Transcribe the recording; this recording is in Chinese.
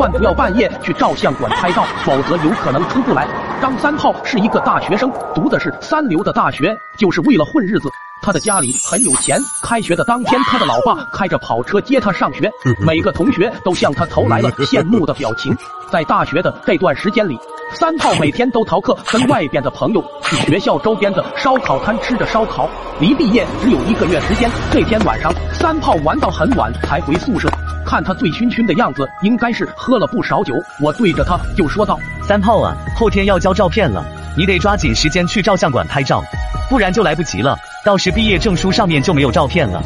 万不要半夜去照相馆拍照，否则有可能出不来。张三炮是一个大学生，读的是三流的大学，就是为了混日子。他的家里很有钱，开学的当天，他的老爸开着跑车接他上学，每个同学都向他投来了 羡慕的表情。在大学的这段时间里，三炮每天都逃课，跟外边的朋友去学校周边的烧烤摊吃着烧烤。离毕业只有一个月时间，这天晚上，三炮玩到很晚才回宿舍。看他醉醺醺的样子，应该是喝了不少酒。我对着他就说道：“三炮啊，后天要交照片了，你得抓紧时间去照相馆拍照，不然就来不及了。到时毕业证书上面就没有照片了。”